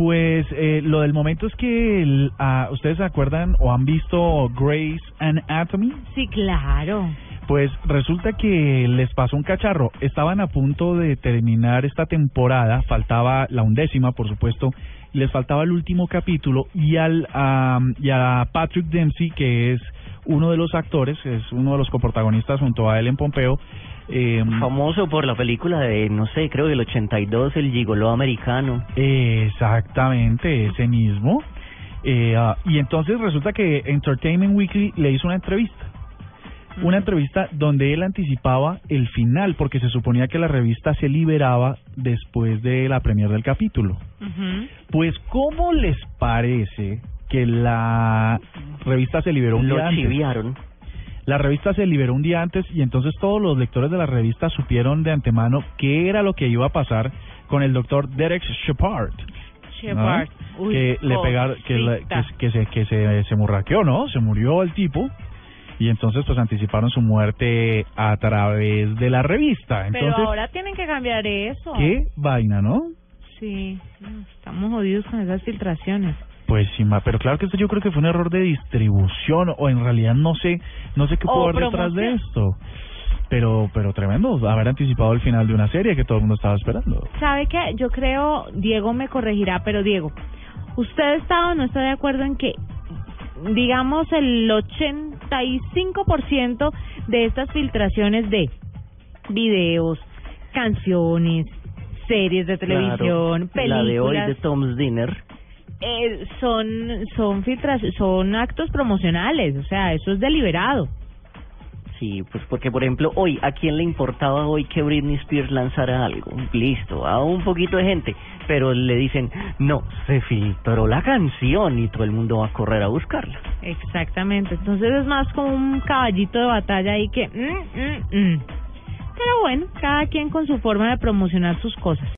Pues eh, lo del momento es que el- ah, ustedes se acuerdan o han visto Grey's Anatomy. Sí, claro. Pues resulta que les pasó un cacharro. Estaban a punto de terminar esta temporada, faltaba la undécima, por supuesto, les faltaba el último capítulo y al am, y a Patrick Dempsey, que es uno de los actores, es uno de los coprotagonistas junto a Ellen Pompeo. eh, Famoso por la película de, no sé, creo del 82, El Gigoló Americano. Exactamente, ese mismo. Eh, ah, y entonces resulta que Entertainment Weekly le hizo una entrevista. Una entrevista donde él anticipaba el final, porque se suponía que la revista se liberaba después de la premier del capítulo. Pues, ¿cómo les parece que la revista se liberó un Lo día antes? chiviaron. La revista se liberó un día antes y entonces todos los lectores de la revista supieron de antemano qué era lo que iba a pasar con el doctor Derek Shepard. Shepard. ¿no? Uy, que le pegaron, que, la- que, que se que se, se murraqueó, ¿no? Se murió el tipo y entonces pues anticiparon su muerte a través de la revista. Pero Entonces, ahora tienen que cambiar eso. qué vaina, ¿no? Sí, estamos jodidos con esas filtraciones. Pues sí, ma, pero claro que esto yo creo que fue un error de distribución o en realidad no sé, no sé qué pudo haber detrás de esto. Pero pero tremendo haber anticipado el final de una serie que todo el mundo estaba esperando. ¿Sabe qué? Yo creo, Diego me corregirá, pero Diego, ¿usted está o no está de acuerdo en que, digamos, el 85% de estas filtraciones de videos, canciones, series de televisión, Claro, La de hoy películas, de Tom's Dinner. Eh, son son filtraciones, son actos promocionales, o sea, eso es deliberado. Sí, pues porque por ejemplo hoy, ¿a quién le importaba hoy que Britney Spears lanzara algo? Listo, a un poquito de gente, pero le dicen, no, se filtró la canción y todo el mundo va a correr a buscarla. Exactamente, entonces es más como un caballito de batalla ahí que... mm, mm, mm. Pero bueno, cada quien con su forma de promocionar sus cosas.